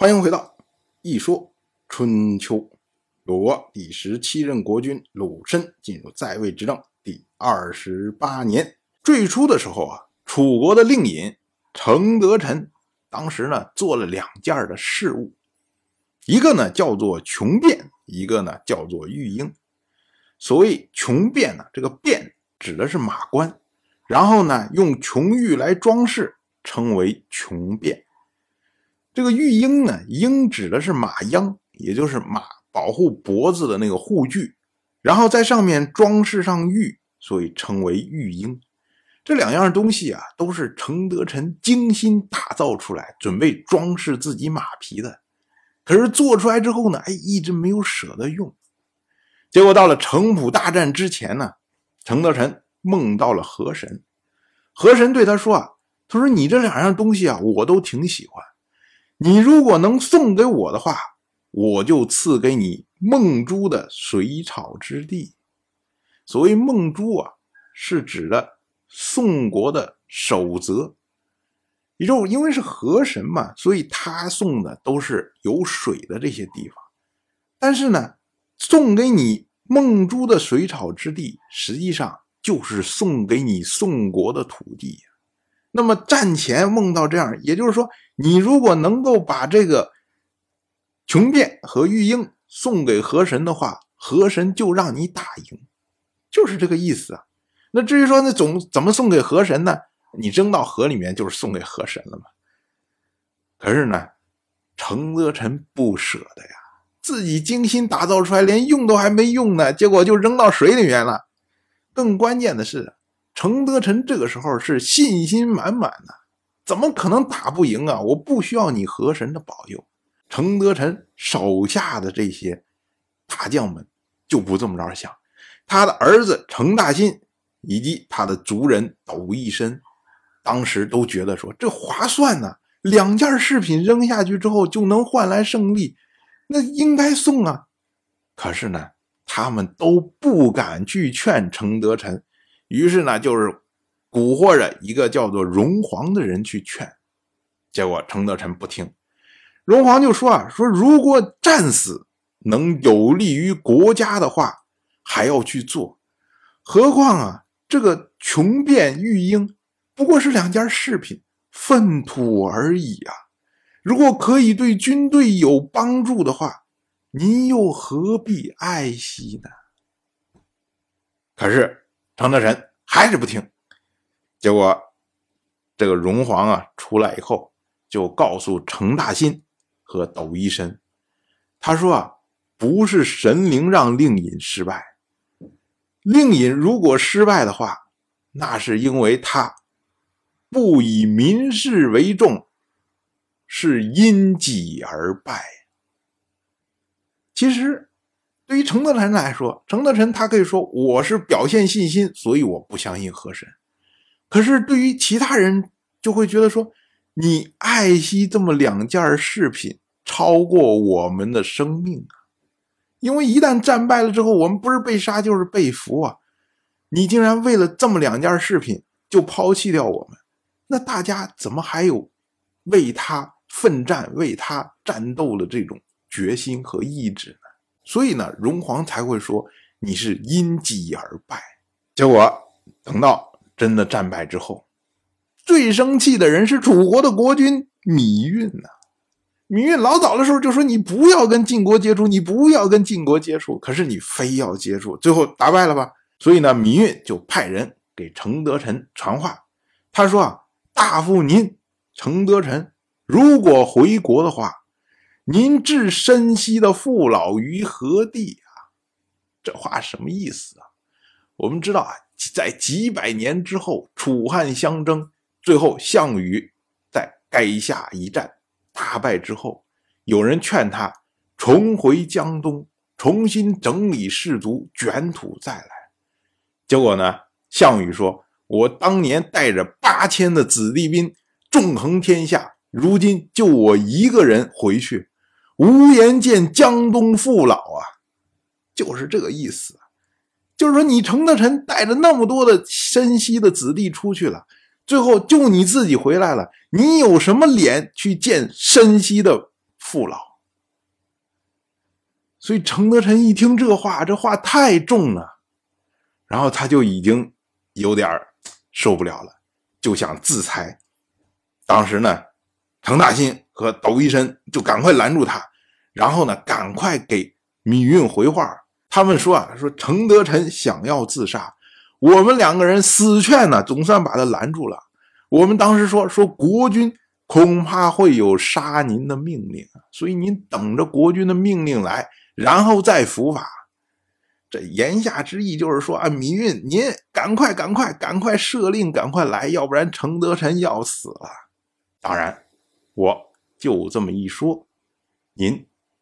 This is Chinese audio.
欢迎回到《一说春秋》，鲁国第十七任国君鲁申进入在位执政第二十八年。最初的时候啊，楚国的令尹程德臣当时呢做了两件的事务，一个呢叫做穷变，一个呢叫做育婴。所谓穷变呢，这个变指的是马冠，然后呢用琼玉来装饰，称为穷变。这个玉缨呢，缨指的是马缨，也就是马保护脖子的那个护具，然后在上面装饰上玉，所以称为玉缨。这两样东西啊，都是程德臣精心打造出来，准备装饰自己马皮的。可是做出来之后呢，哎，一直没有舍得用。结果到了城濮大战之前呢，程德臣梦到了河神，河神对他说啊，他说你这两样东西啊，我都挺喜欢。你如果能送给我的话，我就赐给你梦珠的水草之地。所谓梦珠啊，是指的宋国的守则。也就因为是河神嘛，所以他送的都是有水的这些地方。但是呢，送给你梦珠的水草之地，实际上就是送给你宋国的土地。那么战前梦到这样，也就是说，你如果能够把这个穷变和玉英送给河神的话，河神就让你打赢，就是这个意思啊。那至于说那总怎么送给河神呢？你扔到河里面就是送给河神了嘛。可是呢，程德臣不舍得呀，自己精心打造出来，连用都还没用呢，结果就扔到水里面了。更关键的是。程德臣这个时候是信心满满的，怎么可能打不赢啊？我不需要你河神的保佑。程德臣手下的这些大将们就不这么着想，他的儿子程大新以及他的族人斗一身，当时都觉得说这划算呢，两件饰品扔下去之后就能换来胜利，那应该送啊。可是呢，他们都不敢去劝程德臣。于是呢，就是蛊惑着一个叫做荣皇的人去劝，结果程德臣不听，荣皇就说啊，说如果战死能有利于国家的话，还要去做，何况啊，这个穷变玉婴不过是两件饰品，粪土而已啊，如果可以对军队有帮助的话，您又何必爱惜呢？可是。程德臣还是不听，结果这个荣皇啊出来以后，就告诉程大新和斗一身，他说啊，不是神灵让令尹失败，令尹如果失败的话，那是因为他不以民事为重，是因己而败。其实。对于程德臣来说，程德臣他可以说我是表现信心，所以我不相信河神。可是对于其他人，就会觉得说你爱惜这么两件饰品，超过我们的生命啊！因为一旦战败了之后，我们不是被杀就是被俘啊！你竟然为了这么两件饰品就抛弃掉我们，那大家怎么还有为他奋战、为他战斗的这种决心和意志呢？所以呢，荣皇才会说你是因己而败。结果等到真的战败之后，最生气的人是楚国的国君芈运呐。芈运老早的时候就说你不要跟晋国接触，你不要跟晋国接触，可是你非要接触，最后打败了吧？所以呢，芈运就派人给程德臣传话，他说啊，大夫您程德臣如果回国的话。您置身西的父老于何地啊？这话什么意思啊？我们知道啊，在几百年之后，楚汉相争，最后项羽在垓下一战大败之后，有人劝他重回江东，重新整理士卒，卷土再来。结果呢，项羽说：“我当年带着八千的子弟兵，纵横天下，如今就我一个人回去。”无颜见江东父老啊，就是这个意思。就是说，你程德臣带着那么多的山西的子弟出去了，最后就你自己回来了，你有什么脸去见山西的父老。所以程德臣一听这话，这话太重了，然后他就已经有点受不了了，就想自裁。当时呢，程大新和窦一申就赶快拦住他，然后呢，赶快给芈运回话。他们说啊，说程德臣想要自杀，我们两个人死劝呢，总算把他拦住了。我们当时说说国君恐怕会有杀您的命令，所以您等着国君的命令来。然后再伏法，这言下之意就是说啊，芈运，您赶快、赶快、赶快设令，赶快来，要不然程德臣要死了。当然，我就这么一说，您